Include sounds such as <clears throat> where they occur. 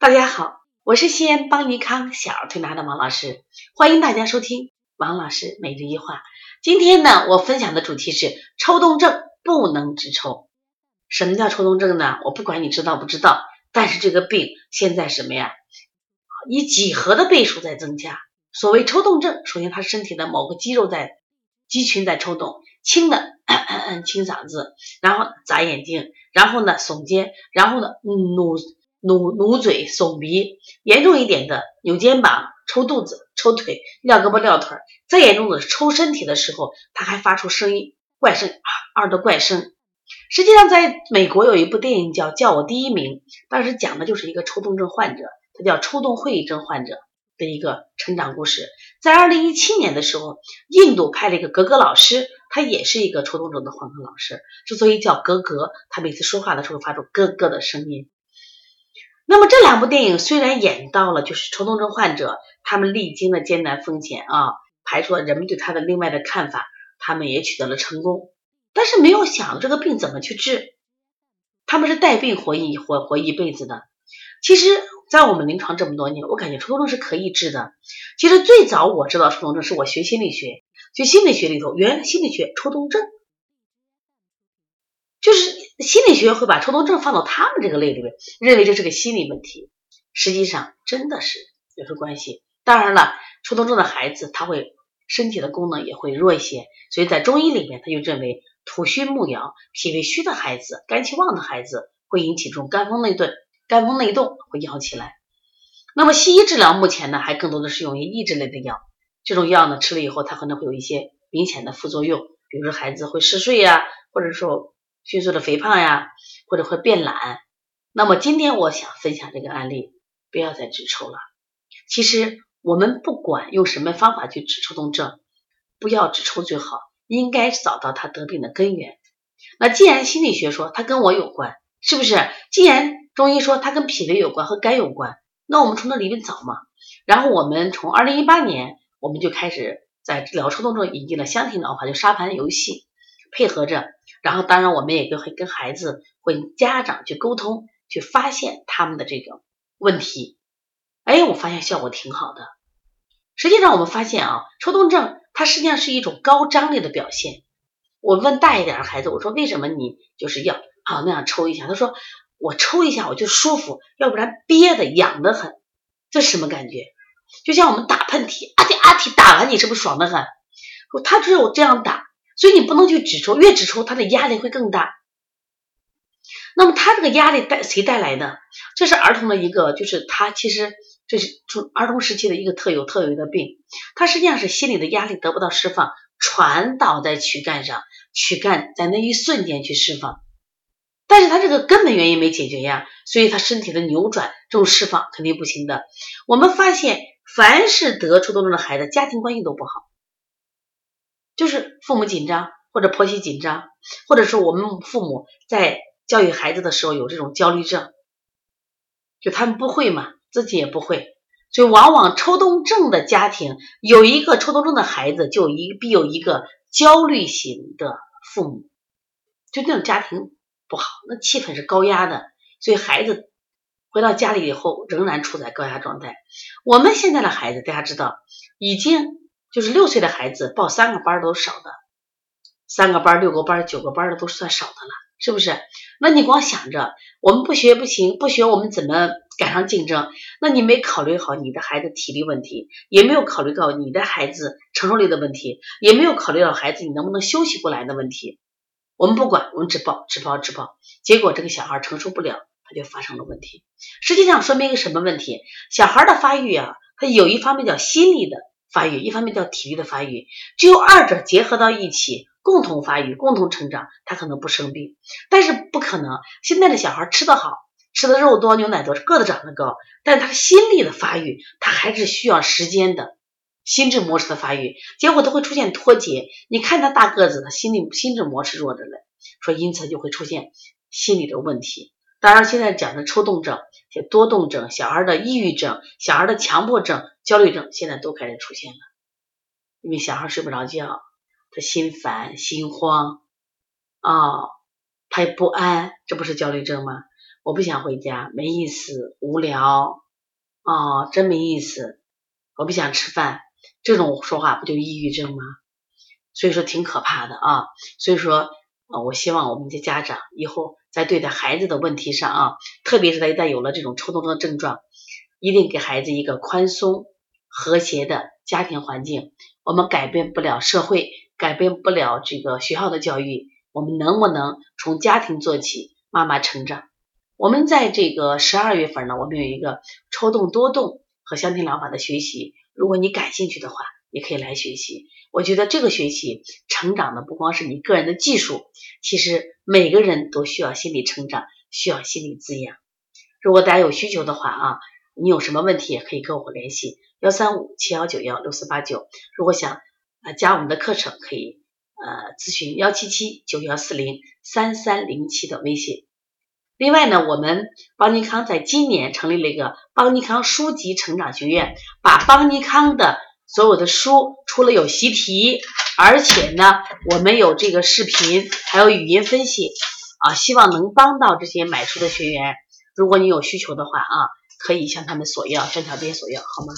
大家好，我是西安邦尼康小儿推拿的王老师，欢迎大家收听王老师每日一话。今天呢，我分享的主题是抽动症不能直抽。什么叫抽动症呢？我不管你知道不知道，但是这个病现在什么呀？以几何的倍数在增加。所谓抽动症，首先他身体的某个肌肉在肌群在抽动，轻的 <clears throat> 清嗓子，然后眨眼睛，然后呢耸肩，然后呢努。努努嘴、耸鼻，严重一点的扭肩膀、抽肚子、抽腿、撂胳膊、撂腿；再严重的抽身体的时候，他还发出声音怪声啊二的怪声。实际上，在美国有一部电影叫《叫我第一名》，当时讲的就是一个抽动症患者，他叫抽动会议症患者的一个成长故事。在二零一七年的时候，印度派了一个格格老师，他也是一个抽动症的患者老师。之所以叫格格，他每次说话的时候发出咯咯的声音。那么这两部电影虽然演到了就是抽动症患者，他们历经了艰难风险啊，排除了人们对他的另外的看法，他们也取得了成功。但是没有想这个病怎么去治，他们是带病活一活活一辈子的。其实，在我们临床这么多年，我感觉抽动症是可以治的。其实最早我知道抽动症是我学心理学，学心理学里头，原来心理学抽动症就是。心理学会把抽动症放到他们这个类里面，认为这是个心理问题。实际上真的是有着关系。当然了，抽动症的孩子他会身体的功能也会弱一些，所以在中医里面他就认为土虚木摇、脾胃虚的孩子、肝气旺的孩子会引起这种肝风内顿、肝风内动会摇起来。那么西医治疗目前呢，还更多的是用于抑制类的药。这种药呢吃了以后，它可能会有一些明显的副作用，比如说孩子会嗜睡呀，或者说。迅速的肥胖呀，或者会变懒。那么今天我想分享这个案例，不要再直抽了。其实我们不管用什么方法去治抽动症，不要直抽最好，应该找到他得病的根源。那既然心理学说它跟我有关，是不是？既然中医说它跟脾胃有关和肝有关，那我们从那里面找嘛。然后我们从二零一八年，我们就开始在治疗抽动症引进了箱体疗法，就沙盘游戏，配合着。然后，当然，我们也就会跟孩子、会家长去沟通，去发现他们的这个问题。哎，我发现效果挺好的。实际上，我们发现啊，抽动症它实际上是一种高张力的表现。我问大一点的孩子，我说为什么你就是要啊那样抽一下？他说我抽一下我就舒服，要不然憋的痒的很。这什么感觉？就像我们打喷嚏，啊嚏啊嚏，打完你是不是爽的很？他只有这样打。所以你不能去指出，越指出他的压力会更大。那么他这个压力带谁带来的？这是儿童的一个，就是他其实这是从儿童时期的一个特有特有的病。他实际上是心理的压力得不到释放，传导在躯干上，躯干在那一瞬间去释放。但是他这个根本原因没解决呀，所以他身体的扭转这种释放肯定不行的。我们发现，凡是得抽动症的孩子，家庭关系都不好。就是父母紧张，或者婆媳紧张，或者说我们父母在教育孩子的时候有这种焦虑症，就他们不会嘛，自己也不会，所以往往抽动症的家庭有一个抽动症的孩子，就一必有一个焦虑型的父母，就那种家庭不好，那气氛是高压的，所以孩子回到家里以后仍然处在高压状态。我们现在的孩子，大家知道已经。就是六岁的孩子报三个班都少的，三个班、六个班、九个班的都算少的了，是不是？那你光想着我们不学不行，不学我们怎么赶上竞争？那你没考虑好你的孩子体力问题，也没有考虑到你的孩子承受力的问题，也没有考虑到孩子你能不能休息过来的问题。我们不管，我们只报、只报、只报，结果这个小孩承受不了，他就发生了问题。实际上说明一个什么问题？小孩的发育啊，他有一方面叫心理的。发育一方面叫体育的发育，只有二者结合到一起，共同发育、共同成长，他可能不生病。但是不可能，现在的小孩吃得好，吃的肉多、牛奶多，个子长得高，但他心理的发育，他还是需要时间的，心智模式的发育，结果都会出现脱节。你看他大个子，他心理心智模式弱着嘞，说因此就会出现心理的问题。当然，现在讲的抽动症、多动症、小孩的抑郁症、小孩的强迫症、焦虑症，现在都开始出现了。因为小孩睡不着觉，他心烦心慌啊，他也不安，这不是焦虑症吗？我不想回家，没意思，无聊，啊，真没意思，我不想吃饭，这种说话不就抑郁症吗？所以说挺可怕的啊。所以说，呃，我希望我们的家长以后在对待孩子的问题上啊，特别是在一旦有了这种抽动症的症状，一定给孩子一个宽松和谐的家庭环境。我们改变不了社会，改变不了这个学校的教育，我们能不能从家庭做起，慢慢成长？我们在这个十二月份呢，我们有一个抽动多动和香庭疗法的学习，如果你感兴趣的话，也可以来学习。我觉得这个学习成长的不光是你个人的技术，其实每个人都需要心理成长，需要心理滋养。如果大家有需求的话啊，你有什么问题也可以跟我联系幺三五七幺九幺六四八九。如果想啊加我们的课程，可以呃咨询幺七七九幺四零三三零七的微信。另外呢，我们邦尼康在今年成立了一个邦尼康书籍成长学院，把邦尼康的。所有的书除了有习题，而且呢，我们有这个视频，还有语音分析啊，希望能帮到这些买书的学员。如果你有需求的话啊，可以向他们索要，向小编索要，好吗？